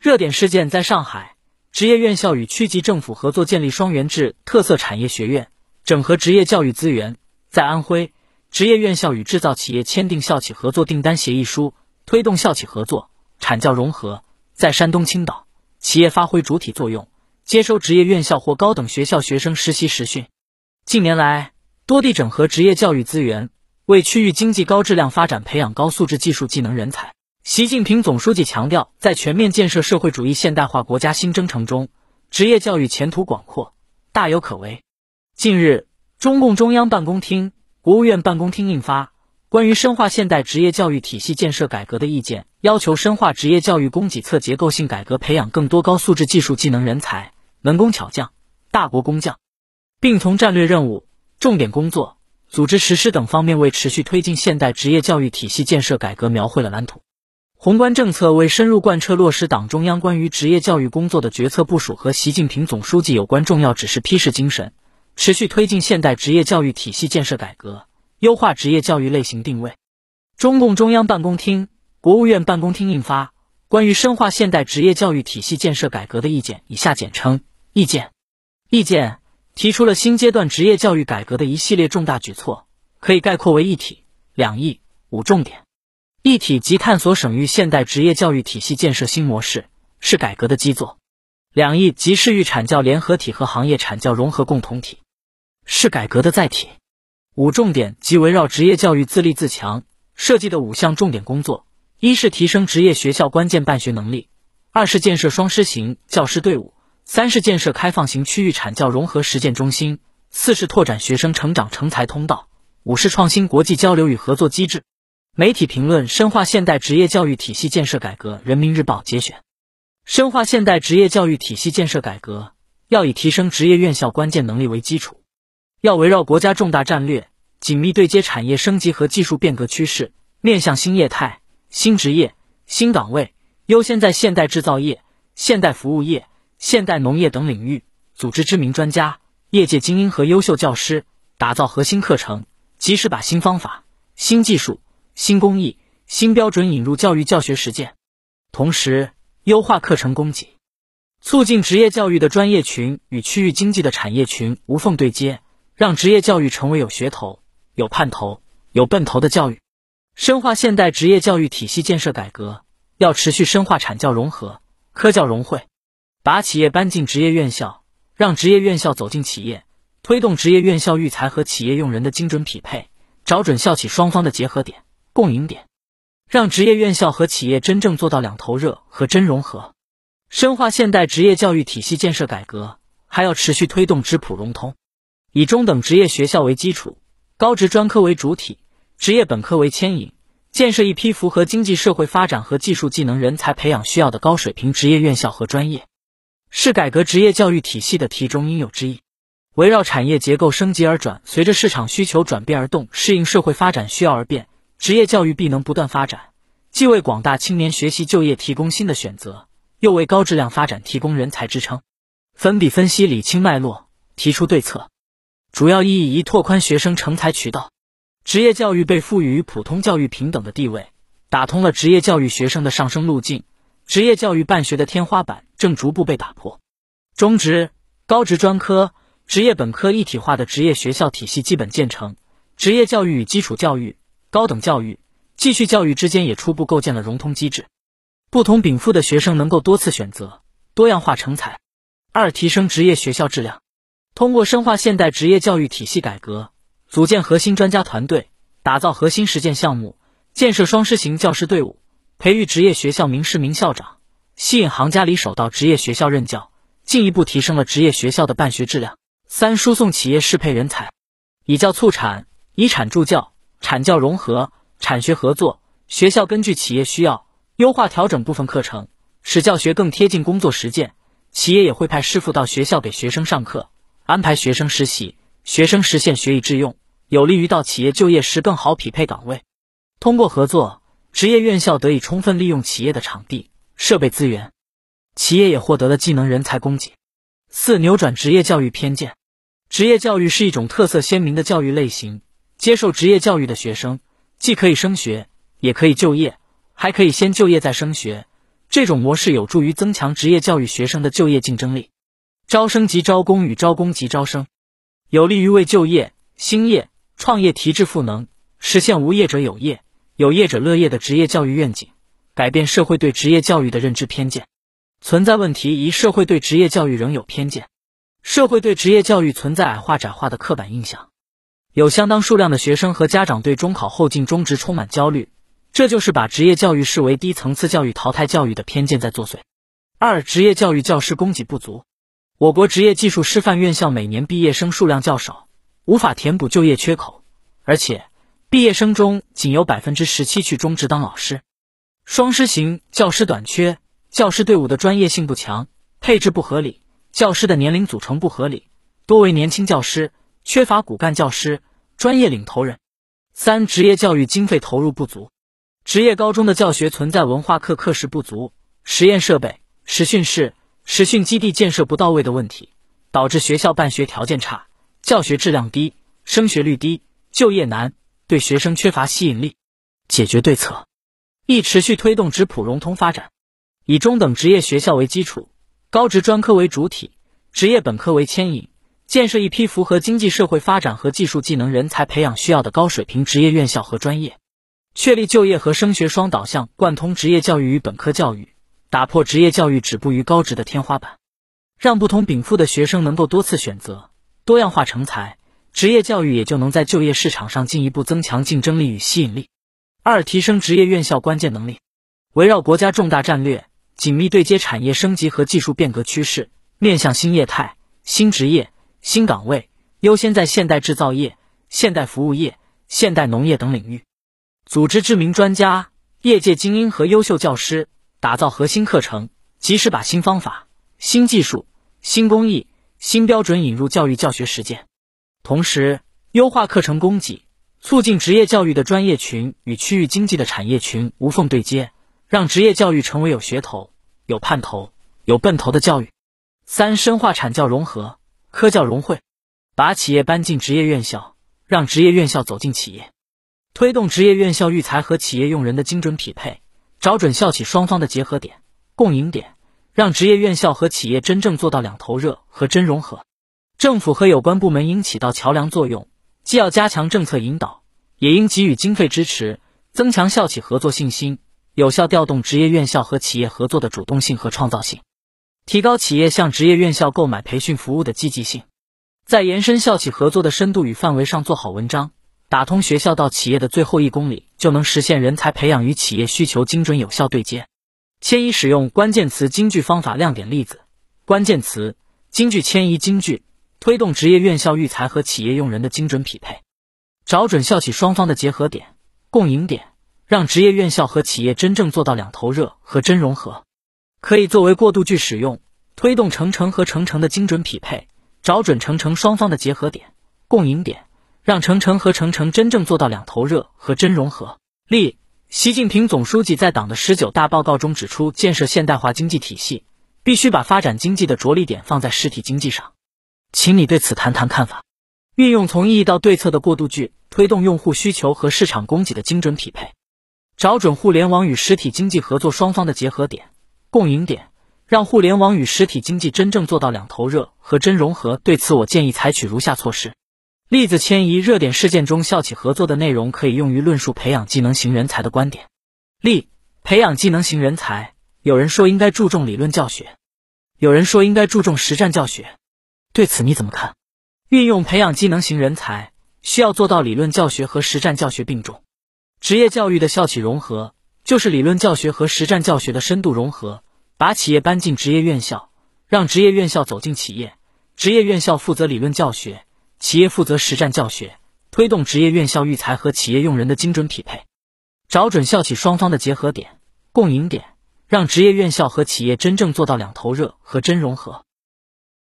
热点事件在上海，职业院校与区级政府合作建立双元制特色产业学院，整合职业教育资源；在安徽，职业院校与制造企业签订校企合作订单协议书，推动校企合作、产教融合；在山东青岛，企业发挥主体作用，接收职业院校或高等学校学生实习实训。近年来，多地整合职业教育资源，为区域经济高质量发展培养高素质技术技能人才。习近平总书记强调，在全面建设社会主义现代化国家新征程中，职业教育前途广阔，大有可为。近日，中共中央办公厅、国务院办公厅印发《关于深化现代职业教育体系建设改革的意见》，要求深化职业教育供给侧结构性改革，培养更多高素质技术技能人才、能工巧匠、大国工匠，并从战略任务、重点工作、组织实施等方面为持续推进现代职业教育体系建设改革描绘了蓝图。宏观政策为深入贯彻落实党中央关于职业教育工作的决策部署和习近平总书记有关重要指示批示精神，持续推进现代职业教育体系建设改革，优化职业教育类型定位。中共中央办公厅、国务院办公厅印发《关于深化现代职业教育体系建设改革的意见》（以下简称《意见》）。意见提出了新阶段职业教育改革的一系列重大举措，可以概括为一体、两翼、五重点。一体即探索省域现代职业教育体系建设新模式，是改革的基座；两翼即市域产教联合体和行业产教融合共同体，是改革的载体；五重点即围绕职业教育自立自强设计的五项重点工作：一是提升职业学校关键办学能力；二是建设双师型教师队伍；三是建设开放型区域产教融合实践中心；四是拓展学生成长成才通道；五是创新国际交流与合作机制。媒体评论：深化现代职业教育体系建设改革。人民日报节选：深化现代职业教育体系建设改革，要以提升职业院校关键能力为基础，要围绕国家重大战略，紧密对接产业升级和技术变革趋势，面向新业态、新职业、新岗位，优先在现代制造业、现代服务业、现代农业等领域组织知名专家、业界精英和优秀教师，打造核心课程，及时把新方法、新技术。新工艺、新标准引入教育教学实践，同时优化课程供给，促进职业教育的专业群与区域经济的产业群无缝对接，让职业教育成为有噱头、有盼头、有奔头的教育。深化现代职业教育体系建设改革，要持续深化产教融合、科教融汇，把企业搬进职业院校，让职业院校走进企业，推动职业院校育才和企业用人的精准匹配，找准校企双方的结合点。共赢点，让职业院校和企业真正做到两头热和真融合。深化现代职业教育体系建设改革，还要持续推动职普融通，以中等职业学校为基础，高职专科为主体，职业本科为牵引，建设一批符合经济社会发展和技术技能人才培养需要的高水平职业院校和专业，是改革职业教育体系的题中应有之义。围绕产业结构升级而转，随着市场需求转变而动，适应社会发展需要而变。职业教育必能不断发展，既为广大青年学习就业提供新的选择，又为高质量发展提供人才支撑。粉笔分析理清脉络，提出对策。主要意义一：拓宽学生成才渠道。职业教育被赋予与普通教育平等的地位，打通了职业教育学生的上升路径。职业教育办学的天花板正逐步被打破。中职、高职专科、职业本科一体化的职业学校体系基本建成，职业教育与基础教育。高等教育、继续教育之间也初步构建了融通机制，不同禀赋的学生能够多次选择，多样化成才。二、提升职业学校质量，通过深化现代职业教育体系改革，组建核心专家团队，打造核心实践项目，建设双师型教师队伍，培育职业学校名师名校长，吸引行家里手到职业学校任教，进一步提升了职业学校的办学质量。三、输送企业适配人才，以教促产，以产助教。产教融合、产学合作，学校根据企业需要优化调整部分课程，使教学更贴近工作实践。企业也会派师傅到学校给学生上课，安排学生实习，学生实现学以致用，有利于到企业就业时更好匹配岗位。通过合作，职业院校得以充分利用企业的场地、设备资源，企业也获得了技能人才供给。四、扭转职业教育偏见，职业教育是一种特色鲜明的教育类型。接受职业教育的学生，既可以升学，也可以就业，还可以先就业再升学。这种模式有助于增强职业教育学生的就业竞争力。招生及招工与招工及招生，有利于为就业、兴业、创业提质赋能，实现无业者有业、有业者乐业的职业教育愿景，改变社会对职业教育的认知偏见。存在问题一：社会对职业教育仍有偏见，社会对职业教育存在矮化、窄化的刻板印象。有相当数量的学生和家长对中考后进中职充满焦虑，这就是把职业教育视为低层次教育、淘汰教育的偏见在作祟。二、职业教育教师供给不足。我国职业技术师范院校每年毕业生数量较少，无法填补就业缺口，而且毕业生中仅有百分之十七去中职当老师。双师型教师短缺，教师队伍的专业性不强，配置不合理，教师的年龄组成不合理，多为年轻教师，缺乏骨干教师、专业领头人。三、职业教育经费投入不足，职业高中的教学存在文化课课时不足、实验设备、实训室。实训基地建设不到位的问题，导致学校办学条件差，教学质量低，升学率低，就业难，对学生缺乏吸引力。解决对策：一、持续推动职普融通发展，以中等职业学校为基础，高职专科为主体，职业本科为牵引，建设一批符合经济社会发展和技术技能人才培养需要的高水平职业院校和专业，确立就业和升学双导向，贯通职业教育与本科教育。打破职业教育止步于高职的天花板，让不同禀赋的学生能够多次选择、多样化成才，职业教育也就能在就业市场上进一步增强竞争力与吸引力。二、提升职业院校关键能力，围绕国家重大战略，紧密对接产业升级和技术变革趋势，面向新业态、新职业、新岗位，优先在现代制造业、现代服务业、现代农业等领域，组织知名专家、业界精英和优秀教师。打造核心课程，及时把新方法、新技术、新工艺、新标准引入教育教学实践，同时优化课程供给，促进职业教育的专业群与区域经济的产业群无缝对接，让职业教育成为有噱头、有盼头、有奔头的教育。三、深化产教融合、科教融汇，把企业搬进职业院校，让职业院校走进企业，推动职业院校育才和企业用人的精准匹配。找准校企双方的结合点、共赢点，让职业院校和企业真正做到两头热和真融合。政府和有关部门应起到桥梁作用，既要加强政策引导，也应给予经费支持，增强校企合作信心，有效调动职业院校和企业合作的主动性和创造性，提高企业向职业院校购买培训服务的积极性，在延伸校企合作的深度与范围上做好文章。打通学校到企业的最后一公里，就能实现人才培养与企业需求精准有效对接。迁移使用关键词金句方法亮点例子：关键词金句迁移金句，推动职业院校育才和企业用人的精准匹配，找准校企双方的结合点、共赢点，让职业院校和企业真正做到两头热和真融合。可以作为过渡句使用，推动程程和程程的精准匹配，找准程程双方的结合点、共赢点。让程程和程程真正做到两头热和真融合。例：习近平总书记在党的十九大报告中指出，建设现代化经济体系必须把发展经济的着力点放在实体经济上。请你对此谈谈看法。运用从意义到对策的过渡句，推动用户需求和市场供给的精准匹配，找准互联网与实体经济合作双方的结合点、共赢点，让互联网与实体经济真正做到两头热和真融合。对此，我建议采取如下措施。例子迁移热点事件中校企合作的内容可以用于论述培养技能型人才的观点。例：培养技能型人才，有人说应该注重理论教学，有人说应该注重实战教学。对此你怎么看？运用培养技能型人才，需要做到理论教学和实战教学并重。职业教育的校企融合，就是理论教学和实战教学的深度融合，把企业搬进职业院校，让职业院校走进企业，职业院校负责理论教学。企业负责实战教学，推动职业院校育才和企业用人的精准匹配，找准校企双方的结合点、共赢点，让职业院校和企业真正做到两头热和真融合。